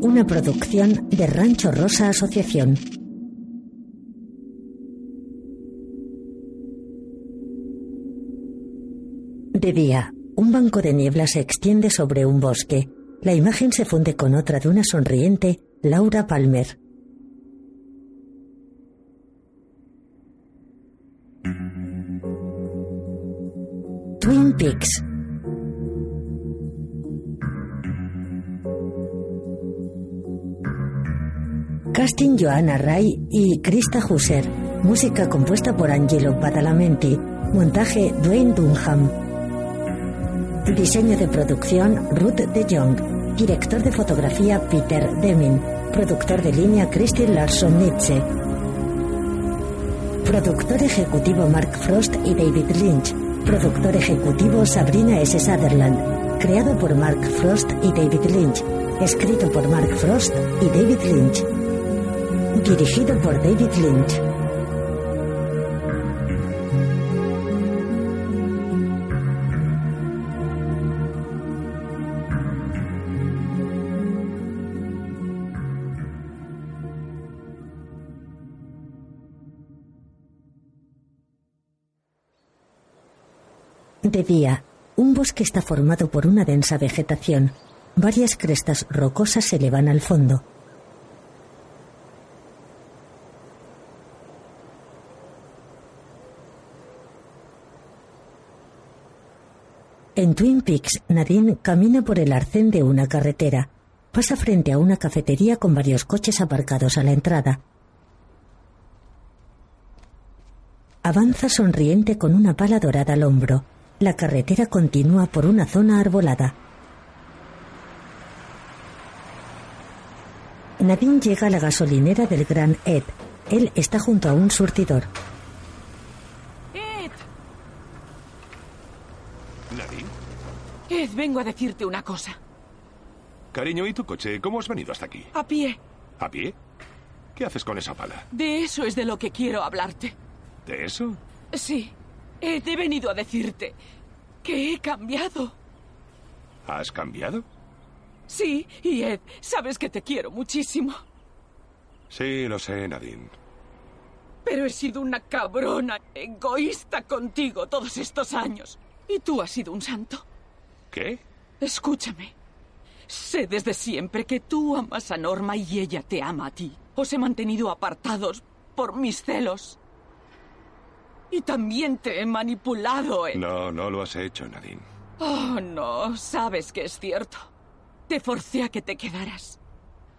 Una producción de Rancho Rosa Asociación. De día, un banco de niebla se extiende sobre un bosque. La imagen se funde con otra de una sonriente Laura Palmer. Twin Peaks. Casting Joanna Ray y Krista Husser. Música compuesta por Angelo Badalamenti. Montaje Dwayne Dunham. Diseño de producción Ruth de Jong. Director de fotografía Peter Deming. Productor de línea Christine Larson Nietzsche. Productor ejecutivo Mark Frost y David Lynch. Productor ejecutivo Sabrina S. Sutherland. Creado por Mark Frost y David Lynch. Escrito por Mark Frost y David Lynch. Dirigido por David Lynch. De día, un bosque está formado por una densa vegetación. Varias crestas rocosas se elevan al fondo. En Twin Peaks, Nadine camina por el arcén de una carretera. Pasa frente a una cafetería con varios coches aparcados a la entrada. Avanza sonriente con una pala dorada al hombro. La carretera continúa por una zona arbolada. Nadine llega a la gasolinera del Gran Ed. Él está junto a un surtidor. Ed, ¿Nadine? Ed, vengo a decirte una cosa. Cariño, ¿y tu coche? ¿Cómo has venido hasta aquí? A pie. ¿A pie? ¿Qué haces con esa pala? De eso es de lo que quiero hablarte. ¿De eso? Sí. Ed, he venido a decirte que he cambiado. ¿Has cambiado? Sí, y Ed, sabes que te quiero muchísimo. Sí, lo sé, Nadine. Pero he sido una cabrona egoísta contigo todos estos años. Y tú has sido un santo. ¿Qué? Escúchame. Sé desde siempre que tú amas a Norma y ella te ama a ti. Os he mantenido apartados por mis celos. Y también te he manipulado, Ed. No, no lo has hecho, Nadine. Oh, no, sabes que es cierto. Te forcé a que te quedaras.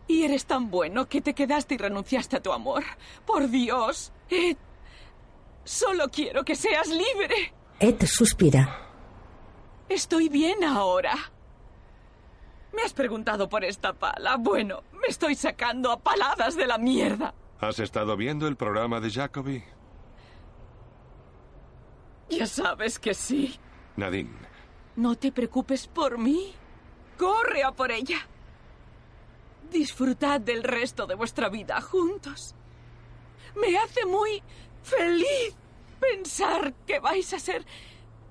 Y eres tan bueno que te quedaste y renunciaste a tu amor. Por Dios, Ed. Solo quiero que seas libre. Ed suspira. Estoy bien ahora. Me has preguntado por esta pala. Bueno, me estoy sacando a paladas de la mierda. ¿Has estado viendo el programa de Jacoby? Ya sabes que sí. Nadine, No te preocupes por mí. Corre a por ella. Disfrutad del resto de vuestra vida juntos. Me hace muy feliz pensar que vais a ser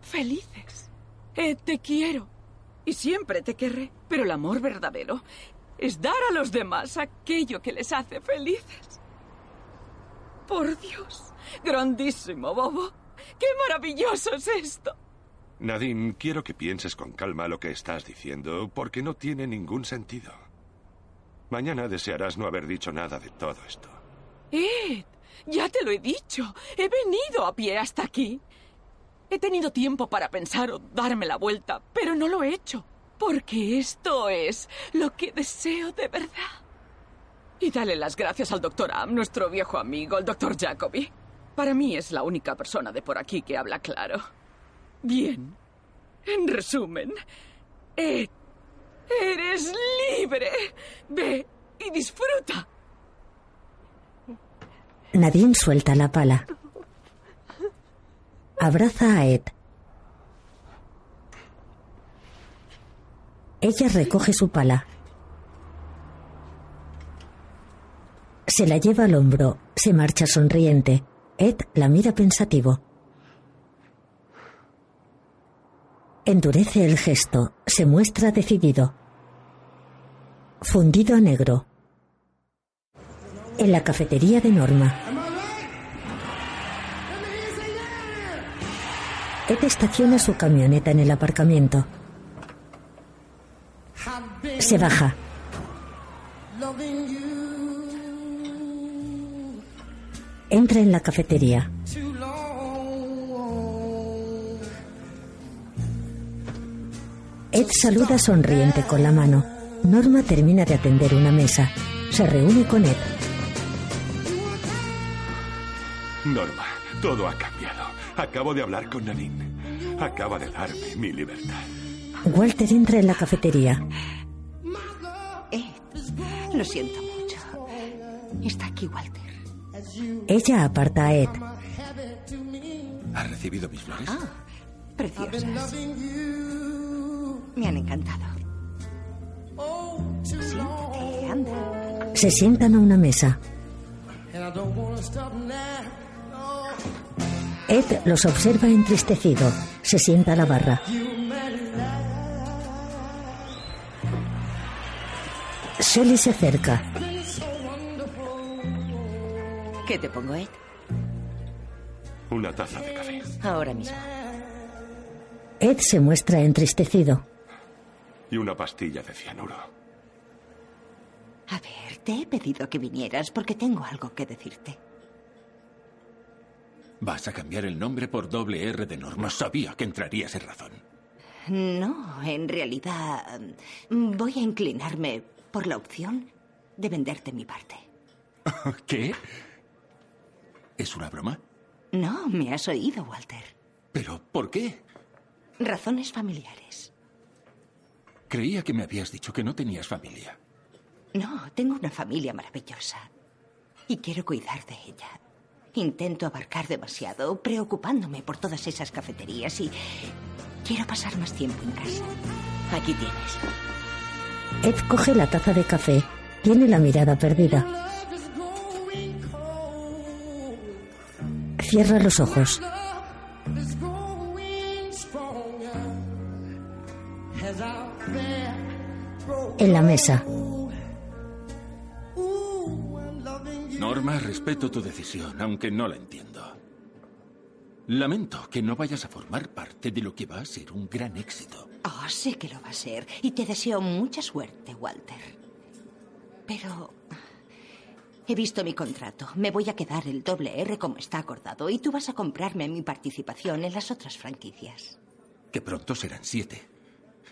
felices. Eh, te quiero. Y siempre te querré. Pero el amor verdadero es dar a los demás aquello que les hace felices. Por Dios. Grandísimo, Bobo. ¡Qué maravilloso es esto! Nadine, quiero que pienses con calma lo que estás diciendo, porque no tiene ningún sentido. Mañana desearás no haber dicho nada de todo esto. Ed, ya te lo he dicho. He venido a pie hasta aquí. He tenido tiempo para pensar o darme la vuelta, pero no lo he hecho. Porque esto es lo que deseo de verdad. Y dale las gracias al doctor Am, nuestro viejo amigo, el doctor Jacoby. Para mí es la única persona de por aquí que habla claro. Bien. En resumen, Ed, eres libre. Ve y disfruta. Nadine suelta la pala. Abraza a Ed. Ella recoge su pala. Se la lleva al hombro, se marcha sonriente. Ed la mira pensativo. Endurece el gesto, se muestra decidido. Fundido a negro. En la cafetería de Norma. Ed estaciona su camioneta en el aparcamiento. Se baja. Entra en la cafetería. Ed saluda sonriente con la mano. Norma termina de atender una mesa. Se reúne con Ed. Norma, todo ha cambiado. Acabo de hablar con Nadine. Acaba de darme mi libertad. Walter entra en la cafetería. Ed, lo siento mucho. Está aquí Walter. Ella aparta a Ed. ¿Ha recibido mis flores? Ah, preciosas. Me han encantado. Siéntate, anda. Se sientan a una mesa. Ed los observa entristecido. Se sienta a la barra. Shelly se acerca. ¿Qué te pongo, Ed? Una taza de café. Ahora mismo. Ed se muestra entristecido. Y una pastilla de cianuro. A ver, te he pedido que vinieras porque tengo algo que decirte. ¿Vas a cambiar el nombre por doble R de Norma? Sabía que entrarías en razón. No, en realidad voy a inclinarme por la opción de venderte mi parte. ¿Qué? ¿Es una broma? No, me has oído, Walter. ¿Pero por qué? Razones familiares. Creía que me habías dicho que no tenías familia. No, tengo una familia maravillosa. Y quiero cuidar de ella. Intento abarcar demasiado, preocupándome por todas esas cafeterías y quiero pasar más tiempo en casa. Aquí tienes. Ed coge la taza de café. Tiene la mirada perdida. Cierra los ojos. En la mesa. Norma, respeto tu decisión, aunque no la entiendo. Lamento que no vayas a formar parte de lo que va a ser un gran éxito. Oh, sé que lo va a ser. Y te deseo mucha suerte, Walter. Pero... He visto mi contrato. Me voy a quedar el doble R como está acordado. Y tú vas a comprarme mi participación en las otras franquicias. Que pronto serán siete.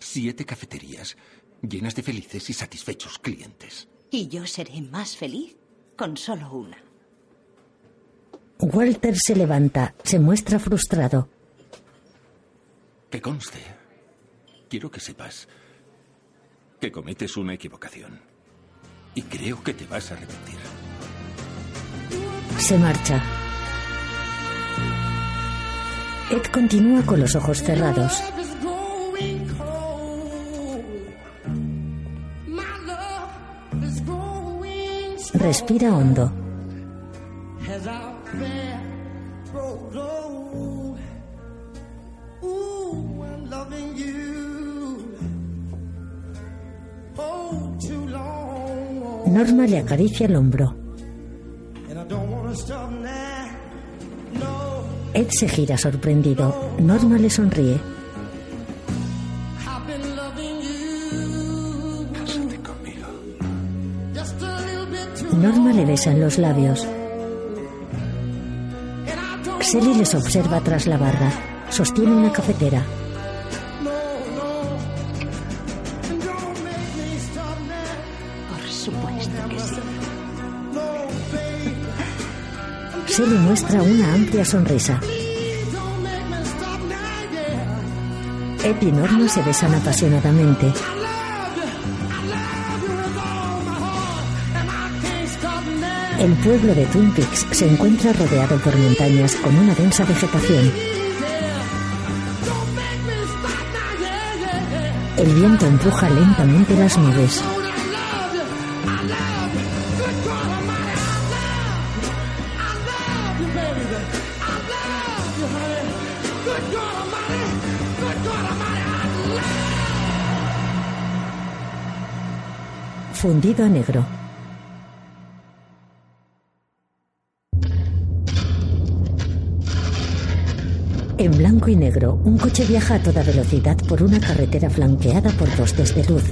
Siete cafeterías llenas de felices y satisfechos clientes. Y yo seré más feliz con solo una. Walter se levanta. Se muestra frustrado. Que conste. Quiero que sepas que cometes una equivocación. Y creo que te vas a arrepentir. Se marcha. Ed continúa con los ojos cerrados. Respira hondo. Norma le acaricia el hombro. Ed se gira sorprendido. Norma le sonríe. Norma le besa en los labios. Sally les observa tras la barra. Sostiene una cafetera. Por supuesto que sí. Sally muestra una amplia sonrisa. Ed y Norma se besan apasionadamente. El pueblo de Twin Peaks se encuentra rodeado por montañas con una densa vegetación. El viento empuja lentamente las nubes. fundido a negro. En blanco y negro, un coche viaja a toda velocidad por una carretera flanqueada por postes de luz.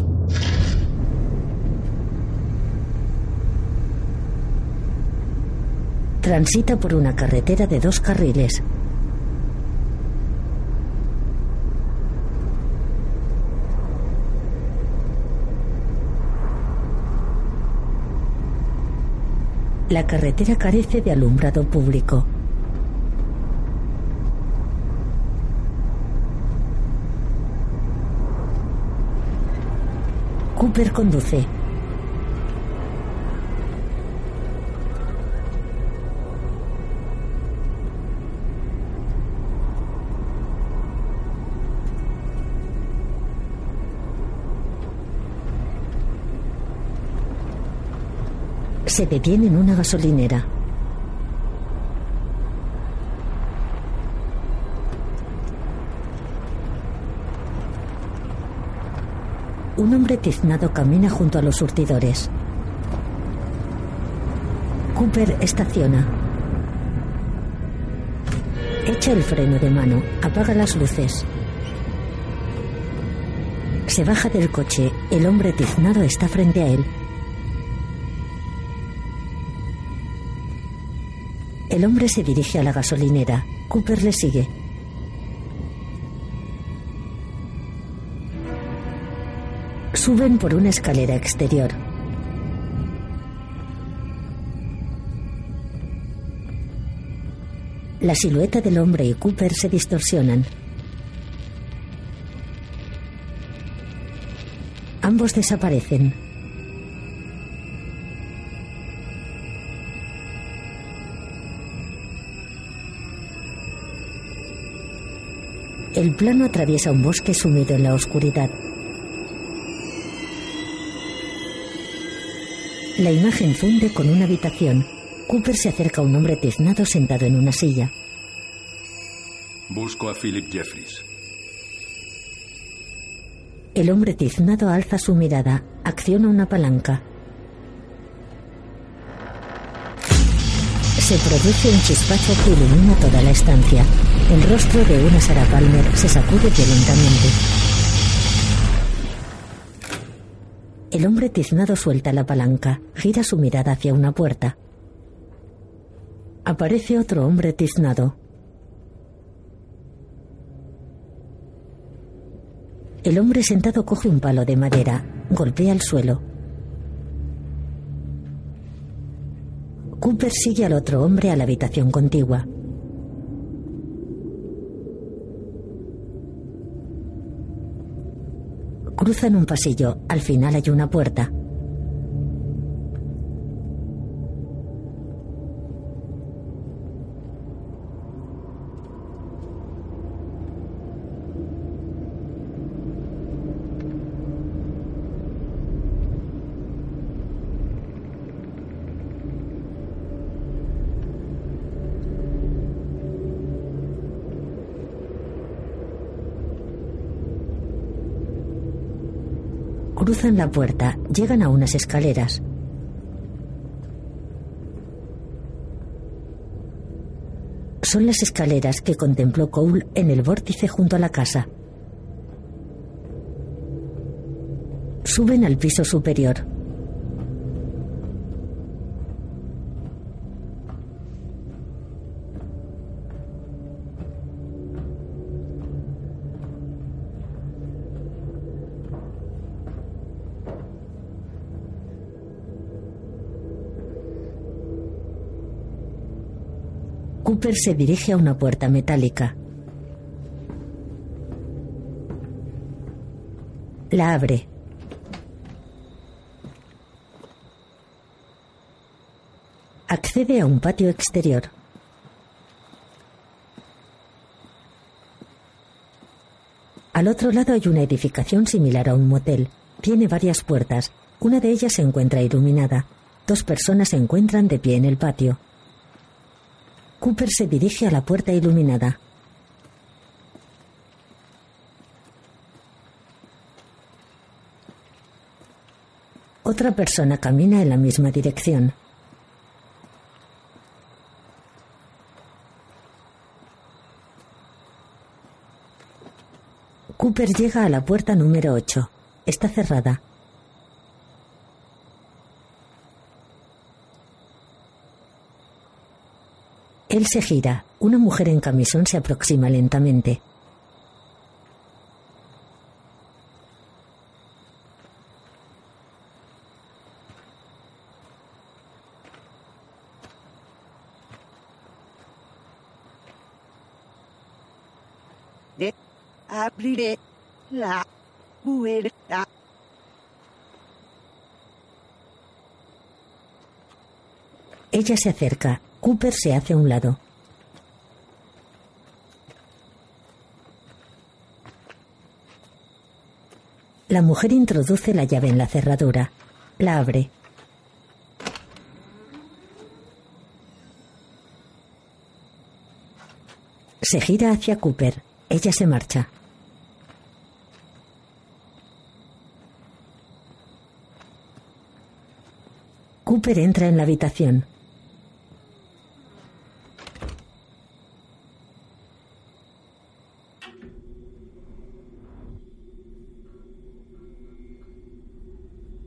Transita por una carretera de dos carriles. La carretera carece de alumbrado público. Cooper conduce. Se detiene en una gasolinera. Un hombre tiznado camina junto a los surtidores. Cooper estaciona. Echa el freno de mano, apaga las luces. Se baja del coche. El hombre tiznado está frente a él. El hombre se dirige a la gasolinera. Cooper le sigue. Suben por una escalera exterior. La silueta del hombre y Cooper se distorsionan. Ambos desaparecen. El plano atraviesa un bosque sumido en la oscuridad. La imagen funde con una habitación. Cooper se acerca a un hombre tiznado sentado en una silla. Busco a Philip Jeffries. El hombre tiznado alza su mirada, acciona una palanca. Se produce un chispazo que ilumina toda la estancia. El rostro de una Sarah Palmer se sacude violentamente. El hombre tiznado suelta la palanca, gira su mirada hacia una puerta. Aparece otro hombre tiznado. El hombre sentado coge un palo de madera, golpea el suelo. Cooper sigue al otro hombre a la habitación contigua. Cruzan un pasillo. Al final hay una puerta. Cruzan la puerta, llegan a unas escaleras. Son las escaleras que contempló Cole en el vórtice junto a la casa. Suben al piso superior. Cooper se dirige a una puerta metálica. La abre. Accede a un patio exterior. Al otro lado hay una edificación similar a un motel. Tiene varias puertas. Una de ellas se encuentra iluminada. Dos personas se encuentran de pie en el patio. Cooper se dirige a la puerta iluminada. Otra persona camina en la misma dirección. Cooper llega a la puerta número 8. Está cerrada. Él se gira. Una mujer en camisón se aproxima lentamente. De abriré la puerta. Ella se acerca. Cooper se hace a un lado. La mujer introduce la llave en la cerradura. La abre. Se gira hacia Cooper. Ella se marcha. Cooper entra en la habitación.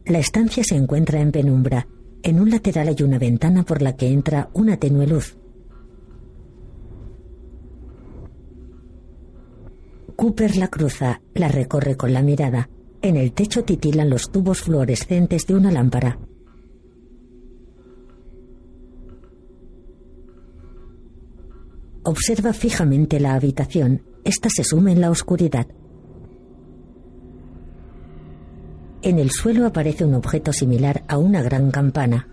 La estancia se encuentra en penumbra. En un lateral hay una ventana por la que entra una tenue luz. Cooper la cruza, la recorre con la mirada. En el techo titilan los tubos fluorescentes de una lámpara. Observa fijamente la habitación. Esta se sume en la oscuridad. En el suelo aparece un objeto similar a una gran campana.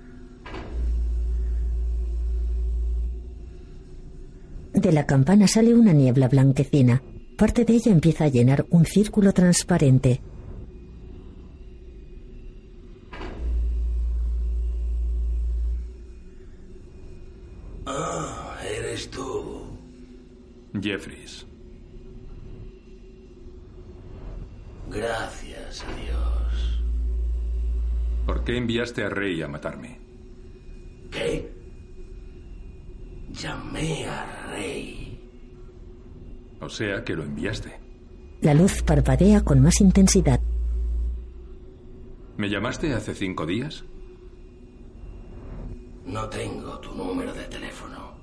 De la campana sale una niebla blanquecina. Parte de ella empieza a llenar un círculo transparente. Ah, eres tú. Jeffries. Gracias. ¿Por qué enviaste a Rey a matarme? ¿Qué? Llamé a Rey. O sea que lo enviaste. La luz parpadea con más intensidad. ¿Me llamaste hace cinco días? No tengo tu número de teléfono.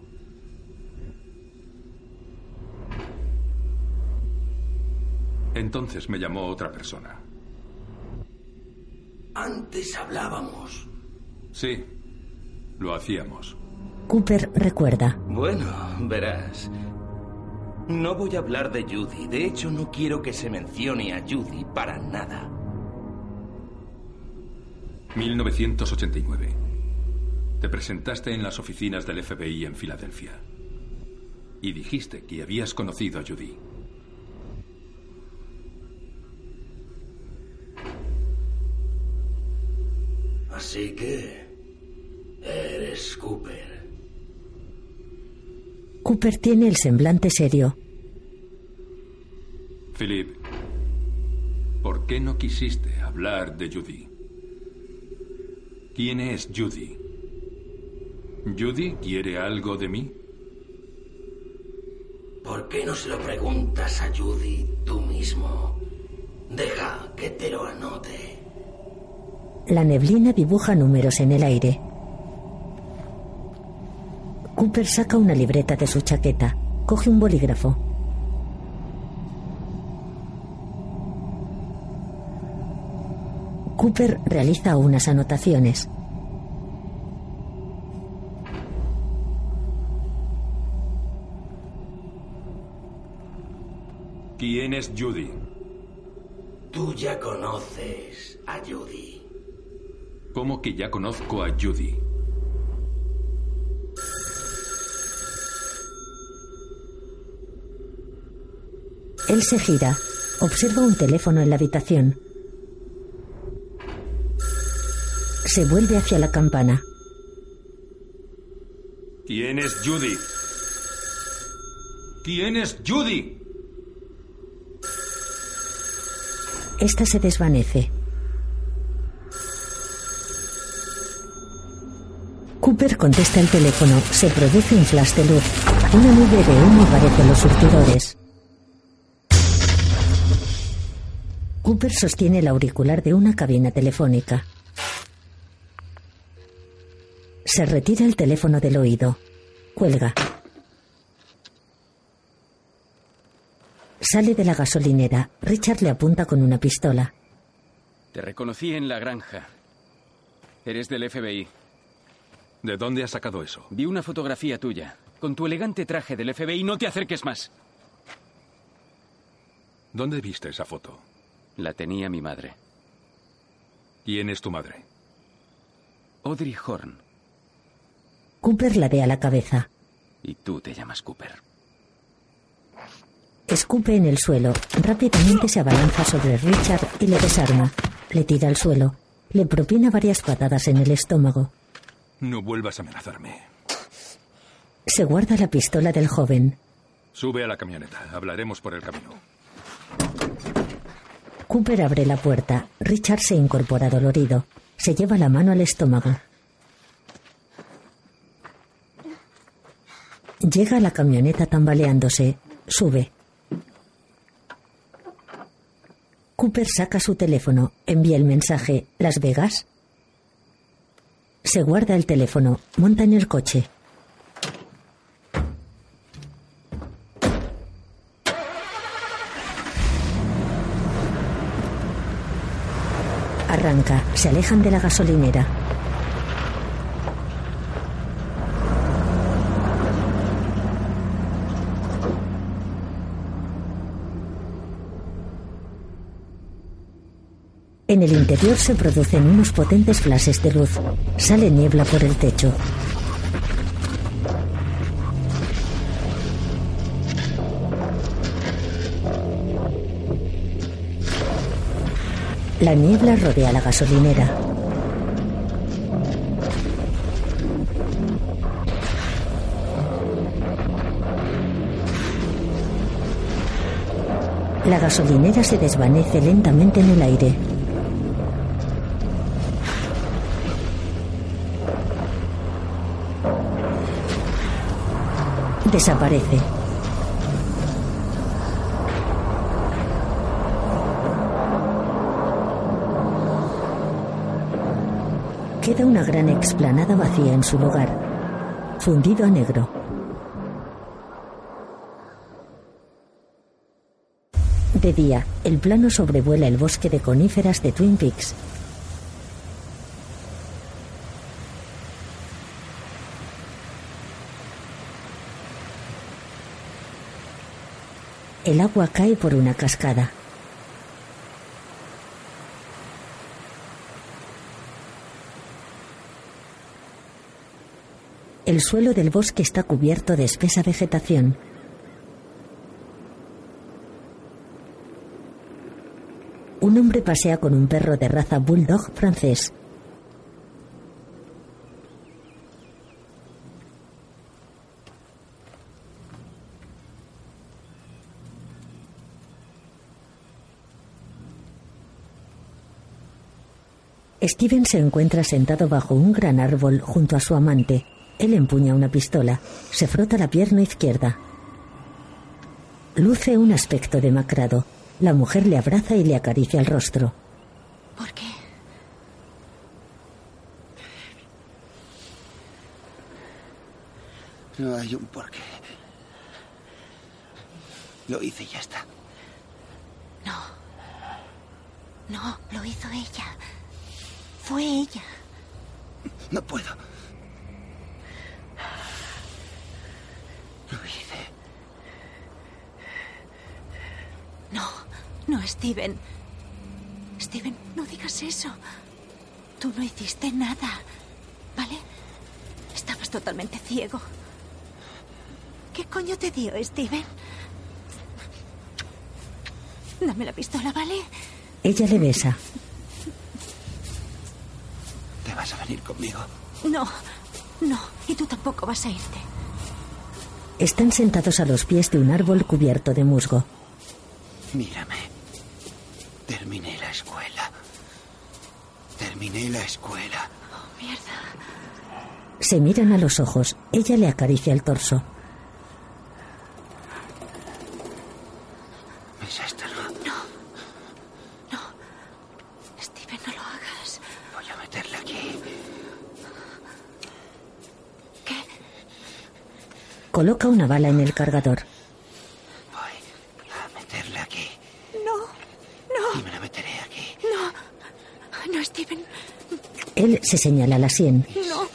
Entonces me llamó otra persona. Antes hablábamos. Sí, lo hacíamos. Cooper recuerda. Bueno, verás. No voy a hablar de Judy. De hecho, no quiero que se mencione a Judy para nada. 1989. Te presentaste en las oficinas del FBI en Filadelfia. Y dijiste que habías conocido a Judy. Así que... Eres Cooper. Cooper tiene el semblante serio. Philip, ¿por qué no quisiste hablar de Judy? ¿Quién es Judy? ¿Judy quiere algo de mí? ¿Por qué no se lo preguntas a Judy tú mismo? Deja que te lo anote. La neblina dibuja números en el aire. Cooper saca una libreta de su chaqueta. Coge un bolígrafo. Cooper realiza unas anotaciones. ¿Quién es Judy? Tú ya conoces a Judy. ¿Cómo que ya conozco a Judy? Él se gira. Observa un teléfono en la habitación. Se vuelve hacia la campana. ¿Quién es Judy? ¿Quién es Judy? Esta se desvanece. Cooper contesta el teléfono. Se produce un flash de luz. Una nube de humo aparece en los surtidores. Cooper sostiene el auricular de una cabina telefónica. Se retira el teléfono del oído. Cuelga. Sale de la gasolinera. Richard le apunta con una pistola. Te reconocí en la granja. Eres del FBI. ¿De dónde has sacado eso? Vi una fotografía tuya. Con tu elegante traje del FBI, no te acerques más. ¿Dónde viste esa foto? La tenía mi madre. ¿Quién es tu madre? Audrey Horn. Cooper ladea la cabeza. Y tú te llamas Cooper. Escupe en el suelo. Rápidamente se abalanza sobre Richard y le desarma. Le tira al suelo. Le propina varias patadas en el estómago. No vuelvas a amenazarme. Se guarda la pistola del joven. Sube a la camioneta. Hablaremos por el camino. Cooper abre la puerta. Richard se incorpora dolorido. Se lleva la mano al estómago. Llega a la camioneta tambaleándose. Sube. Cooper saca su teléfono. Envía el mensaje. ¿Las Vegas? Se guarda el teléfono. Monta en el coche. Arranca. Se alejan de la gasolinera. Interior se producen unos potentes flashes de luz. Sale niebla por el techo. La niebla rodea la gasolinera. La gasolinera se desvanece lentamente en el aire. Desaparece. Queda una gran explanada vacía en su lugar, fundido a negro. De día, el plano sobrevuela el bosque de coníferas de Twin Peaks. El agua cae por una cascada. El suelo del bosque está cubierto de espesa vegetación. Un hombre pasea con un perro de raza bulldog francés. Steven se encuentra sentado bajo un gran árbol junto a su amante. Él empuña una pistola. Se frota la pierna izquierda. Luce un aspecto demacrado. La mujer le abraza y le acaricia el rostro. ¿Por qué? No hay un porqué. Lo hice y ya está. No. No, lo hizo ella. Fue ella. No puedo. Lo hice. No, no, Steven. Steven, no digas eso. Tú no hiciste nada, ¿vale? Estabas totalmente ciego. ¿Qué coño te dio, Steven? Dame la pistola, ¿vale? Ella le besa. No, no, y tú tampoco vas a irte. Están sentados a los pies de un árbol cubierto de musgo. Mírame. Terminé la escuela. Terminé la escuela. Oh, mierda. Se miran a los ojos. Ella le acaricia el torso. Es esto, ¿no? No. No. Steven, no lo hagas. Voy a meterle aquí. Coloca una bala en el cargador. A meterle aquí. No. No. Y me la meteré aquí. No. No, Steven. Él se señala la sien. No.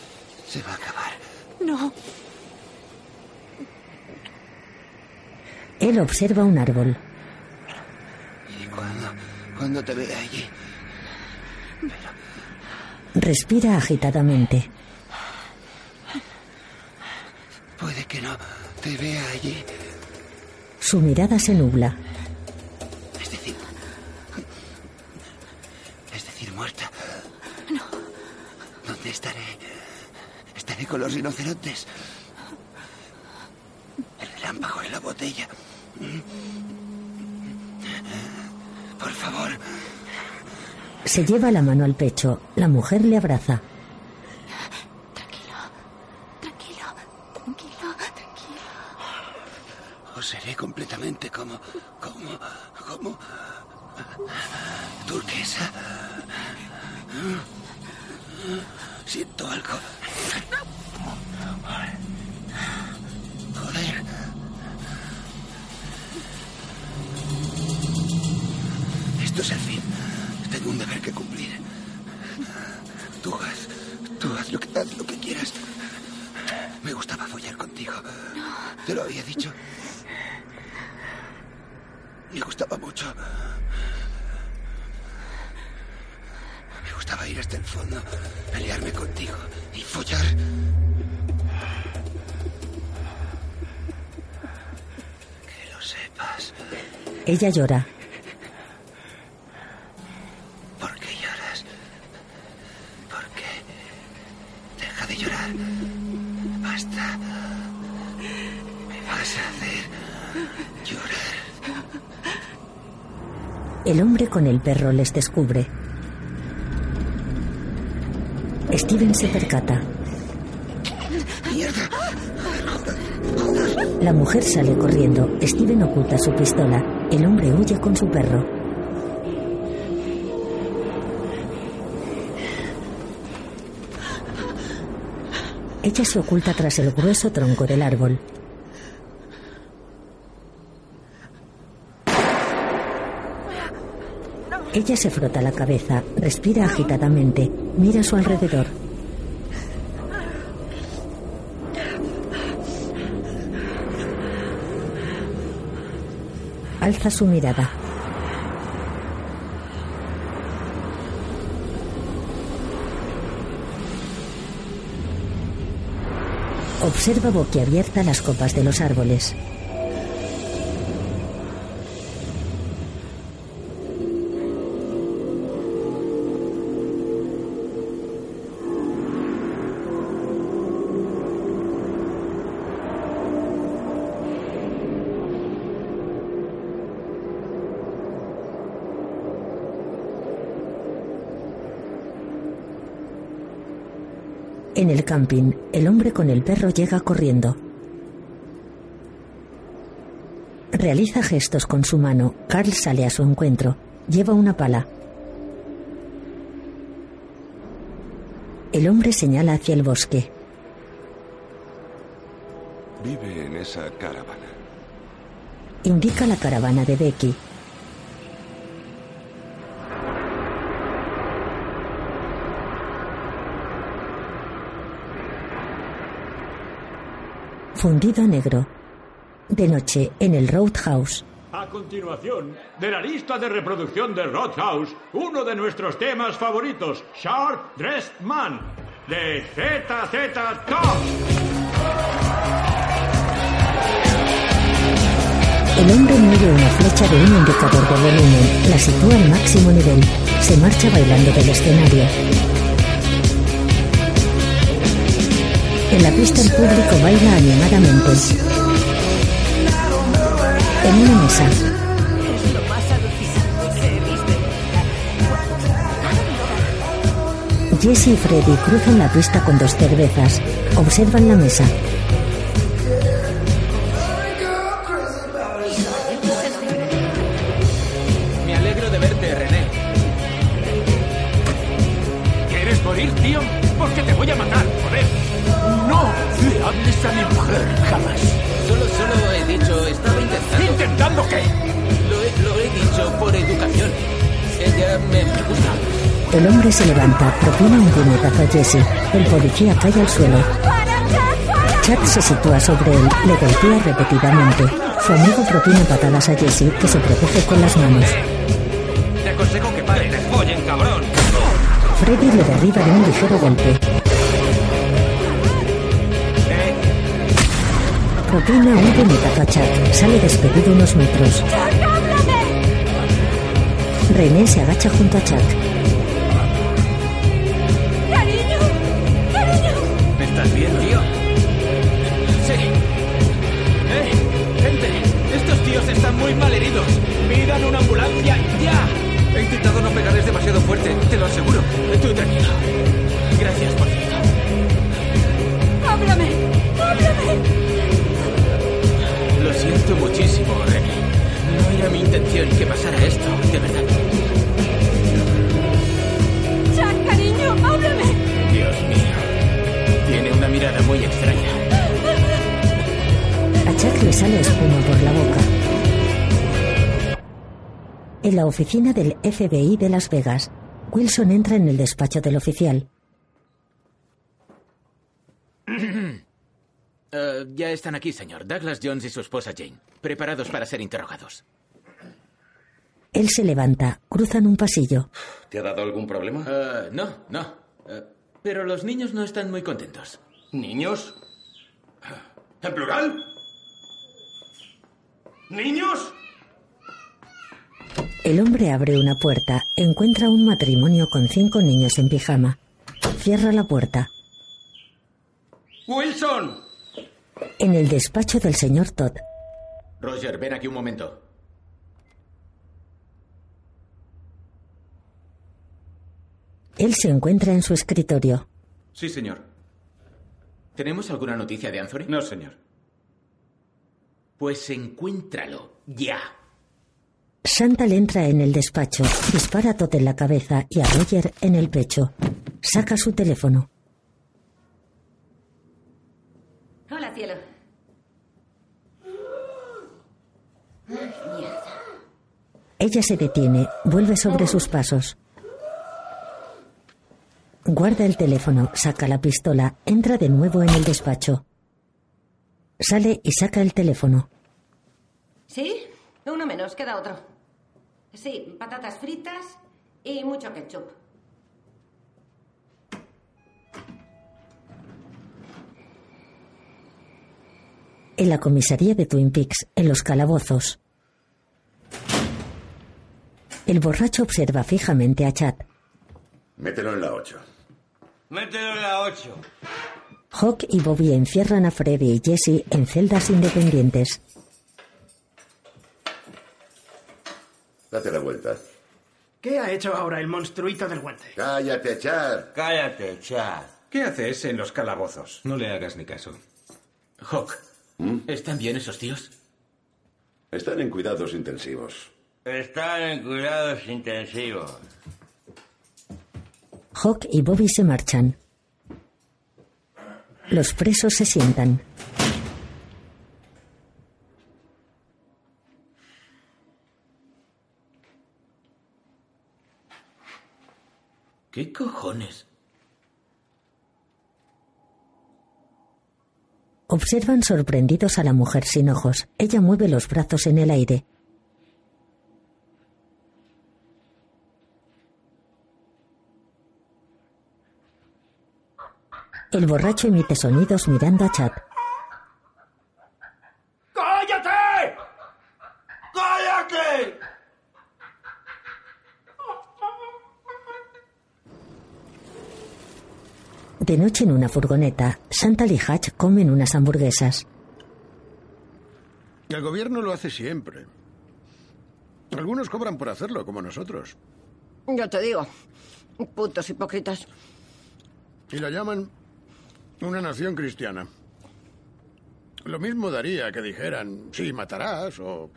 Se va a acabar. No. Él observa un árbol. ¿Y cuando, cuando te vea allí? Respira agitadamente. Puede que no te vea allí. Su mirada se nubla. Es decir... Es decir, muerta. No. ¿Dónde estaré? Estaré con los rinocerontes. El relámpago en la botella. Por favor. Se lleva la mano al pecho. La mujer le abraza. Tranquilo. Tranquilo. Tranquilo. Tranquilo. O seré completamente como... como... como... turquesa. Siento algo. Joder. Esto es el fin. Tengo un deber que cumplir. Tú haz, tú haz lo que, haz lo que quieras. Me gustaba follar contigo. Te lo había dicho. Me gustaba mucho. Me gustaba ir hasta el fondo, pelearme contigo y follar. Que lo sepas. Ella llora. ¿Por qué lloras? ¿Por qué? Deja de llorar. Basta. Me vas a hacer llorar. Con el perro les descubre. Steven se percata. La mujer sale corriendo. Steven oculta su pistola. El hombre huye con su perro. Ella se oculta tras el grueso tronco del árbol. Ella se frota la cabeza, respira agitadamente, mira a su alrededor. Alza su mirada. Observa boquiabierta las copas de los árboles. Camping, el hombre con el perro llega corriendo. Realiza gestos con su mano. Carl sale a su encuentro. Lleva una pala. El hombre señala hacia el bosque. Vive en esa caravana. Indica la caravana de Becky. Fundido a negro. De noche, en el Roadhouse. A continuación, de la lista de reproducción de Roadhouse, uno de nuestros temas favoritos, Sharp Dressed Man, de ZZ Top. El hombre mueve una flecha de un indicador de volumen, la sitúa al máximo nivel, se marcha bailando del escenario. En la pista el público baila animadamente. En una mesa, Jesse y Freddy cruzan la pista con dos cervezas. Observan la mesa. Levanta, propina un puñetazo a Jesse. El policía cae al suelo. Chad se sitúa sobre él, le golpea repetidamente. Su amigo propina patadas a Jesse, que se protege con las manos. Te aconsejo que paren, follen, cabrón. Freddy le derriba de un ligero golpe. Propina un puñetazo a Chad. Sale despedido unos metros. René se agacha junto a Chad. Muy mal heridos. Pidan una ambulancia ya. He intentado no pegarles demasiado fuerte, te lo aseguro. Tú tranquilo. Gracias por todo. La oficina del FBI de Las Vegas, Wilson entra en el despacho del oficial. Eh, ya están aquí, señor. Douglas Jones y su esposa Jane. Preparados para ser interrogados. Él se levanta, cruzan un pasillo. ¿Te ha dado algún problema? Eh, no, no. Eh, pero los niños no están muy contentos. ¿Niños? ¿En plural? ¿Niños? El hombre abre una puerta, encuentra un matrimonio con cinco niños en pijama. Cierra la puerta. ¡Wilson! En el despacho del señor Todd, Roger, ven aquí un momento. él se encuentra en su escritorio. Sí, señor. ¿Tenemos alguna noticia de Anthony? No, señor. Pues encuéntralo, ya. Chantal entra en el despacho, dispara a Todd en la cabeza y a Roger en el pecho. Saca su teléfono. Hola, cielo. Ay, mierda. Ella se detiene, vuelve sobre sus pasos. Guarda el teléfono, saca la pistola, entra de nuevo en el despacho. Sale y saca el teléfono. ¿Sí? Uno menos, queda otro. Sí, patatas fritas y mucho ketchup. En la comisaría de Twin Peaks, en los calabozos. El borracho observa fijamente a Chad. Mételo en la 8. Mételo en la 8. Hawk y Bobby encierran a Freddy y Jesse en celdas independientes. Date la vuelta. ¿Qué ha hecho ahora el monstruito del guante? Cállate, Chad. Cállate, Chad. ¿Qué haces en los calabozos? No le hagas ni caso. Hawk, ¿están bien esos tíos? Están en cuidados intensivos. Están en cuidados intensivos. Hawk y Bobby se marchan. Los presos se sientan. ¿Qué cojones? Observan sorprendidos a la mujer sin ojos. Ella mueve los brazos en el aire. El borracho emite sonidos mirando a Chad. ¡Cállate! ¡Cállate! De noche en una furgoneta, Chantal y Hatch comen unas hamburguesas. El gobierno lo hace siempre. Algunos cobran por hacerlo, como nosotros. Yo te digo, putos hipócritas. Y la llaman una nación cristiana. Lo mismo daría que dijeran, sí, matarás o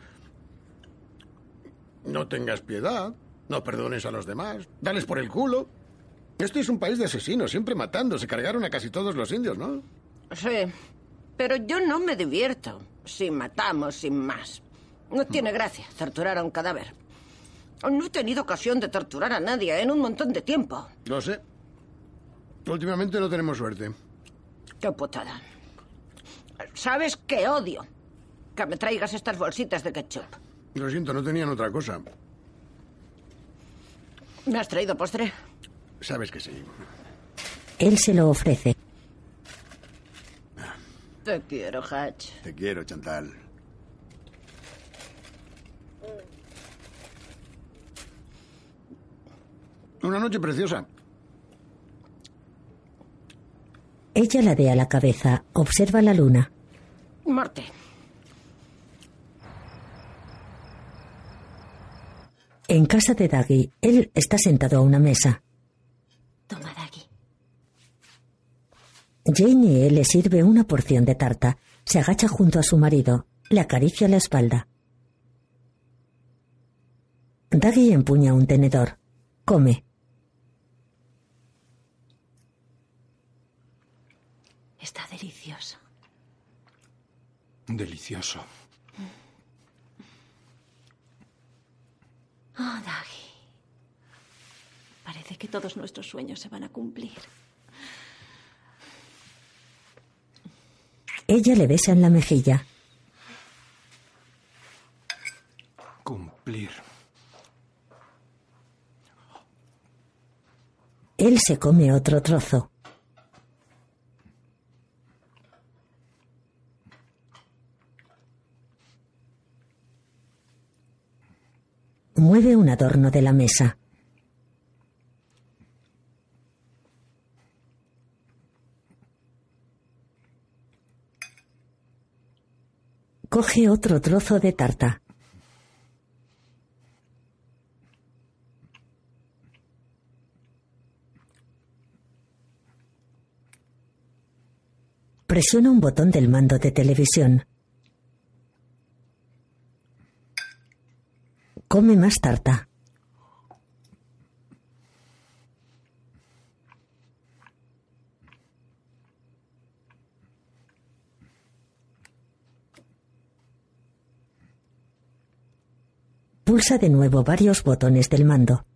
no tengas piedad, no perdones a los demás, dales por el culo. Este es un país de asesinos, siempre matando. Se cargaron a casi todos los indios, ¿no? Sí, pero yo no me divierto si matamos sin más. No tiene gracia torturar a un cadáver. No he tenido ocasión de torturar a nadie en un montón de tiempo. Lo sé. Últimamente no tenemos suerte. Qué putada. ¿Sabes qué odio? Que me traigas estas bolsitas de ketchup. Lo siento, no tenían otra cosa. ¿Me has traído postre? Sabes que sí. Él se lo ofrece. Te quiero, Hatch. Te quiero, Chantal. Una noche preciosa. Ella ladea la cabeza, observa la luna. Marte. En casa de Daggy, él está sentado a una mesa. Toma, Daggy. Janie le sirve una porción de tarta. Se agacha junto a su marido. Le acaricia la espalda. Daggy empuña un tenedor. Come. Está delicioso. Delicioso. Oh, Daggy. Parece que todos nuestros sueños se van a cumplir. Ella le besa en la mejilla. Cumplir. Él se come otro trozo. Mueve un adorno de la mesa. Coge otro trozo de tarta. Presiona un botón del mando de televisión. Come más tarta. Pulsa de nuevo varios botones del mando.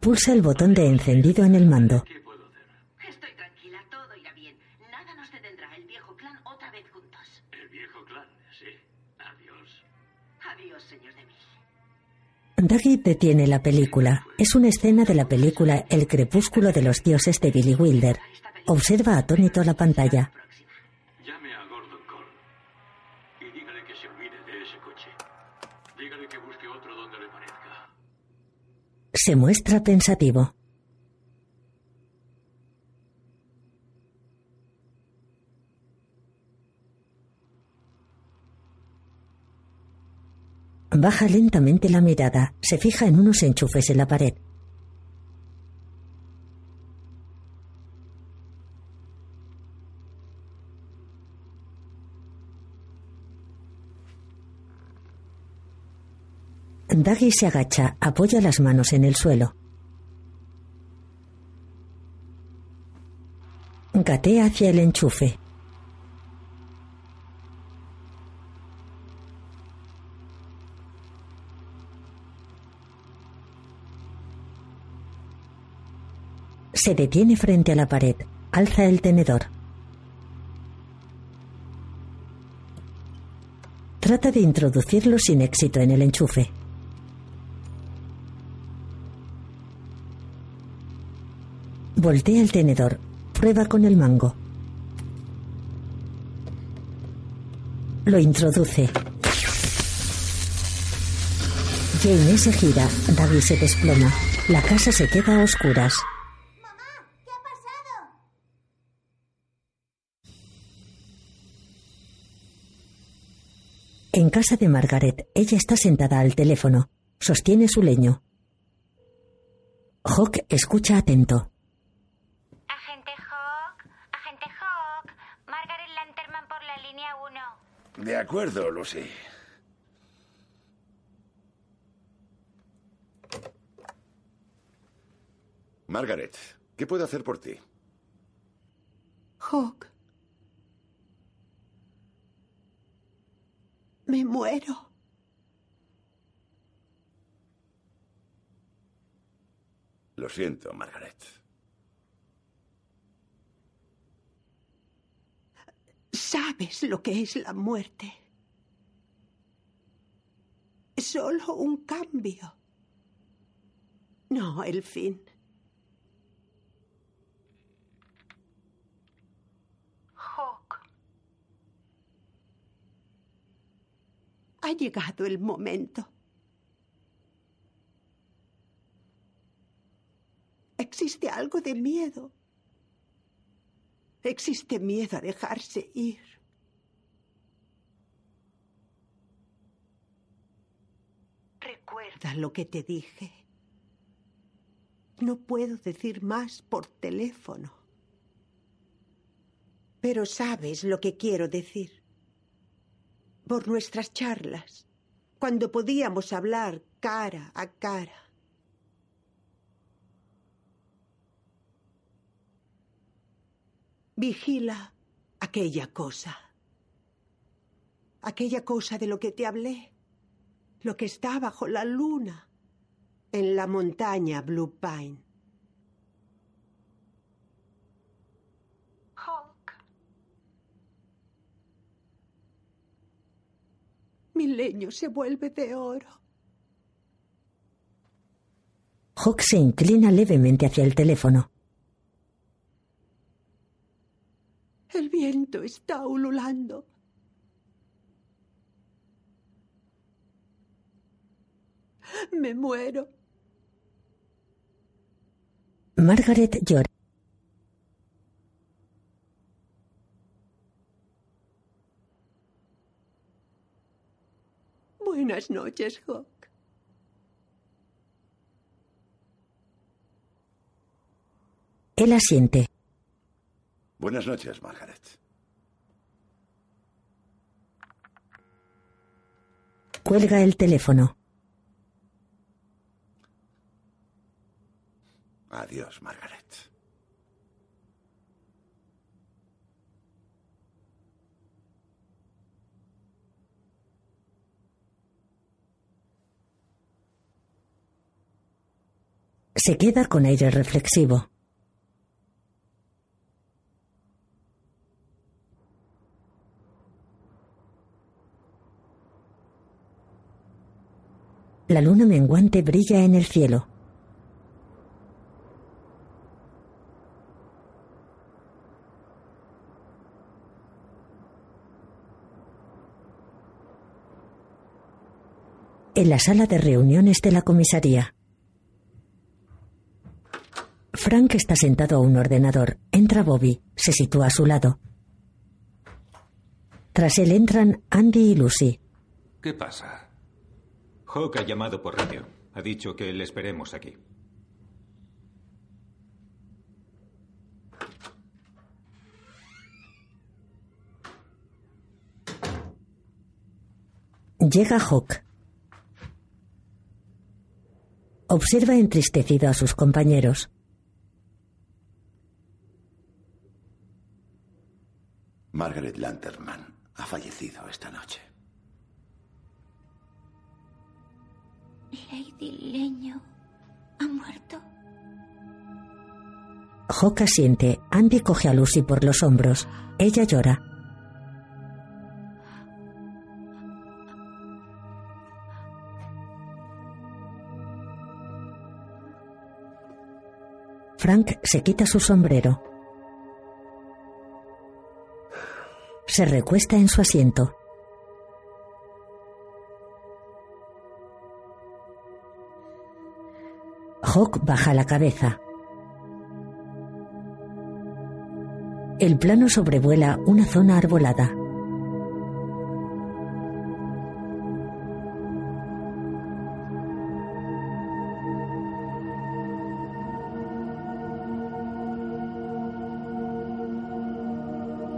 Pulsa el botón de encendido en el mando. Daggy detiene la película. Es una escena de la película El crepúsculo de los dioses de Billy Wilder. Observa atónito la pantalla. Llame a Gordon Cole y dígale que se olvide de ese coche. Dígale que busque otro donde le parezca. Se muestra pensativo. Baja lentamente la mirada, se fija en unos enchufes en la pared. Daggy se agacha, apoya las manos en el suelo. Gatea hacia el enchufe. Se detiene frente a la pared. Alza el tenedor. Trata de introducirlo sin éxito en el enchufe. Voltea el tenedor. Prueba con el mango. Lo introduce. Jane se gira. David se desploma. La casa se queda a oscuras. En casa de Margaret, ella está sentada al teléfono. Sostiene su leño. Hawk escucha atento. Agente Hawk, agente Hawk, Margaret Lanterman por la línea 1. De acuerdo, Lucy. Margaret, ¿qué puedo hacer por ti? Hawk. Me muero. Lo siento, Margaret. Sabes lo que es la muerte. Solo un cambio. No el fin. Hawk, Ha llegado el momento. Existe algo de miedo. Existe miedo a dejarse ir. Recuerda lo que te dije. No puedo decir más por teléfono. Pero sabes lo que quiero decir. Por nuestras charlas, cuando podíamos hablar cara a cara. Vigila aquella cosa. Aquella cosa de lo que te hablé. Lo que está bajo la luna. En la montaña Blue Pine. Mi leño se vuelve de oro. Hawk se inclina levemente hacia el teléfono. El viento está ululando. Me muero. Margaret llora. Buenas noches, Hawk. Él asiente. Buenas noches, Margaret. Cuelga el teléfono. Adiós, Margaret. Se queda con aire reflexivo. La luna menguante brilla en el cielo. En la sala de reuniones de la comisaría. Frank está sentado a un ordenador. Entra Bobby. Se sitúa a su lado. Tras él entran Andy y Lucy. ¿Qué pasa? Hawk ha llamado por radio. Ha dicho que le esperemos aquí. Llega Hawk. Observa entristecido a sus compañeros. Margaret Lanterman ha fallecido esta noche. Lady Leño ha muerto. Hawk asiente. Andy coge a Lucy por los hombros. Ella llora. Frank se quita su sombrero. Se recuesta en su asiento. Hawk baja la cabeza. El plano sobrevuela una zona arbolada.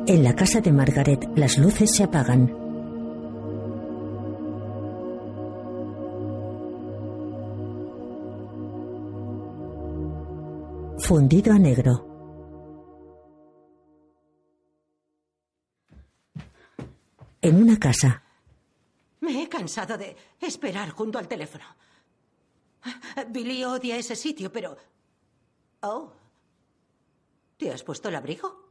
En la casa de Margaret, las luces se apagan. Fundido a negro. En una casa, Me he cansado de esperar junto al teléfono. Billy odia ese sitio, pero... Oh. ¿Te has puesto el abrigo?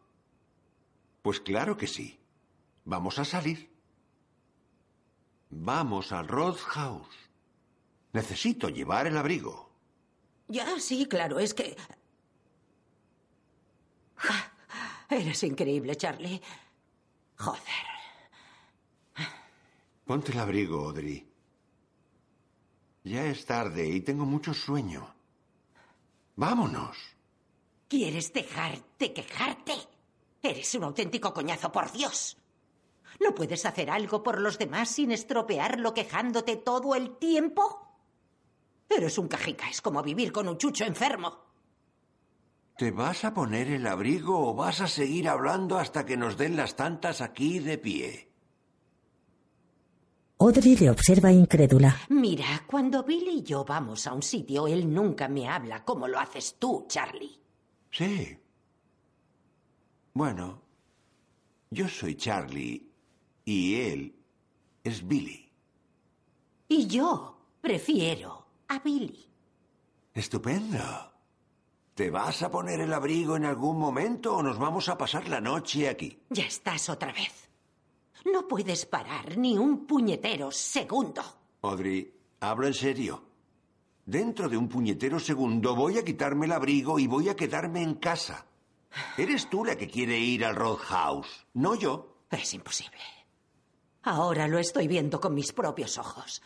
Pues claro que sí. Vamos a salir. Vamos al Roadhouse. Necesito llevar el abrigo. Ya, sí, claro, es que... Ah, Eres increíble, Charlie. Joder. Ponte el abrigo, Audrey. Ya es tarde y tengo mucho sueño. Vámonos. ¿Quieres dejar de quejarte? Eres un auténtico coñazo, por Dios. ¿No puedes hacer algo por los demás sin estropearlo quejándote todo el tiempo? Eres un cajica, es como vivir con un chucho enfermo. ¿Te vas a poner el abrigo o vas a seguir hablando hasta que nos den las tantas aquí de pie? Audrey le observa incrédula. Mira, cuando Billy y yo vamos a un sitio, él nunca me habla como lo haces tú, Charlie. Sí. Bueno, yo soy Charlie y él es Billy. Y yo prefiero a Billy. Estupendo. ¿Te vas a poner el abrigo en algún momento o nos vamos a pasar la noche aquí? Ya estás otra vez. No puedes parar ni un puñetero segundo. Audrey, hablo en serio. Dentro de un puñetero segundo voy a quitarme el abrigo y voy a quedarme en casa. Eres tú la que quiere ir al Roadhouse, no yo. Es imposible. Ahora lo estoy viendo con mis propios ojos.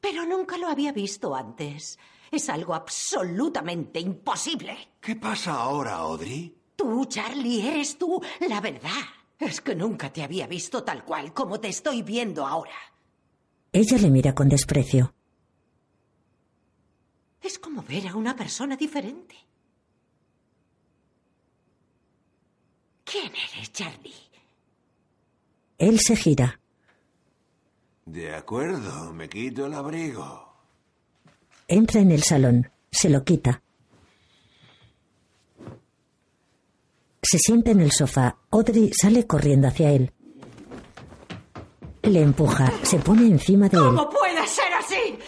Pero nunca lo había visto antes. Es algo absolutamente imposible. ¿Qué pasa ahora, Audrey? Tú, Charlie, eres tú, la verdad. Es que nunca te había visto tal cual como te estoy viendo ahora. Ella le mira con desprecio. Es como ver a una persona diferente. ¿Quién eres, Charlie? Él se gira. De acuerdo, me quito el abrigo. Entra en el salón. Se lo quita. Se sienta en el sofá. Audrey sale corriendo hacia él. Le empuja. Se pone encima de él. ¿Cómo puede ser así?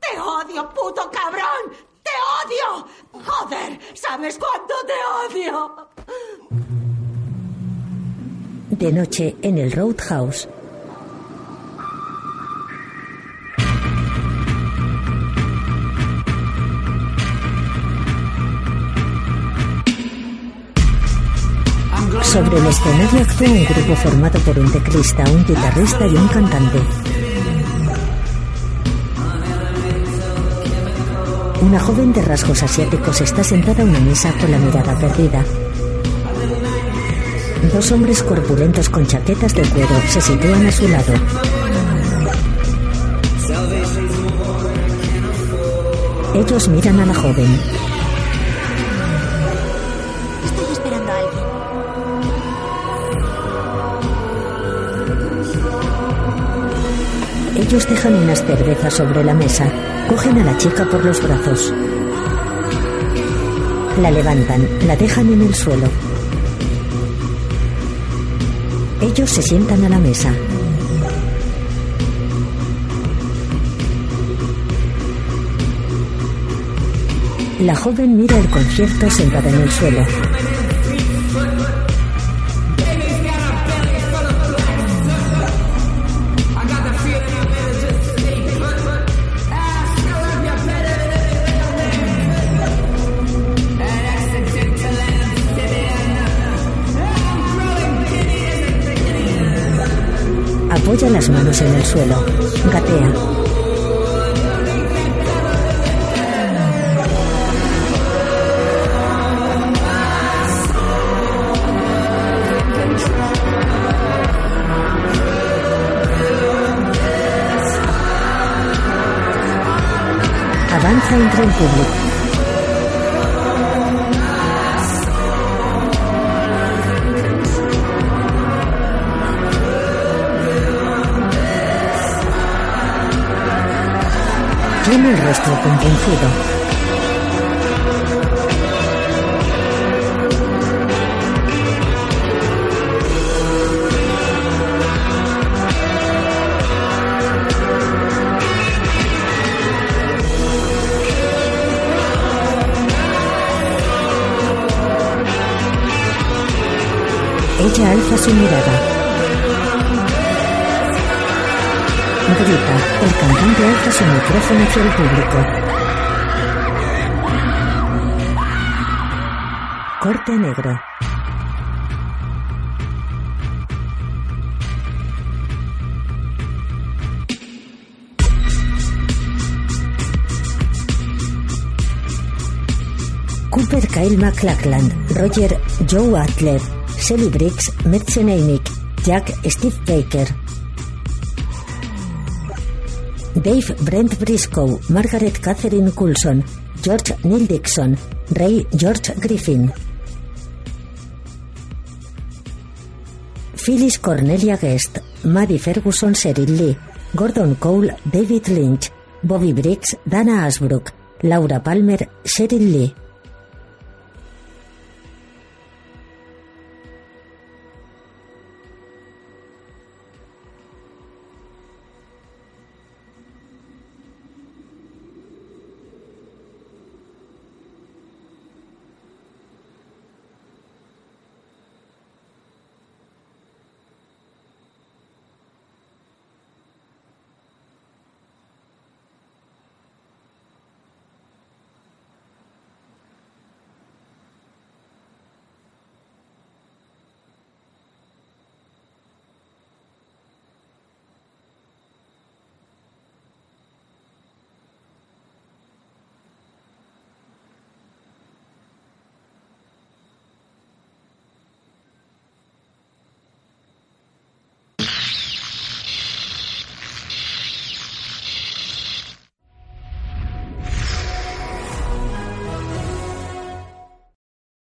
¡Te odio, puto cabrón! ¡Te odio! ¡Joder! ¿Sabes cuánto te odio? De noche, en el Roadhouse. Sobre el escenario actúa un grupo formado por un teclista, un guitarrista y un cantante. Una joven de rasgos asiáticos está sentada a una mesa con la mirada perdida. Dos hombres corpulentos con chaquetas de cuero se sitúan a su lado. Ellos miran a la joven. Estoy esperando a alguien. Ellos dejan unas cervezas sobre la mesa. Cogen a la chica por los brazos. La levantan, la dejan en el suelo. Se sientan a la mesa. La joven mira el concierto sentada en el suelo. Apoya las manos en el suelo. Gatea. Avanza entre el. El rostro compungido. Ella alza su mirada. Grita. El cantante alza su micrófono hacia el público. Corte negro. Cooper Kyle McLachlan, Roger Joe Adler, Sally Briggs, Metze Neimick, Jack Steve Baker. Dave Brent Briscoe, Margaret Catherine Coulson, George Neil Dixon, Ray George Griffin. Phyllis Cornelia Guest, Maddie Ferguson Cheryl Lee, Gordon Cole David Lynch, Bobby Briggs Dana Asbrook, Laura Palmer Cheryl Lee.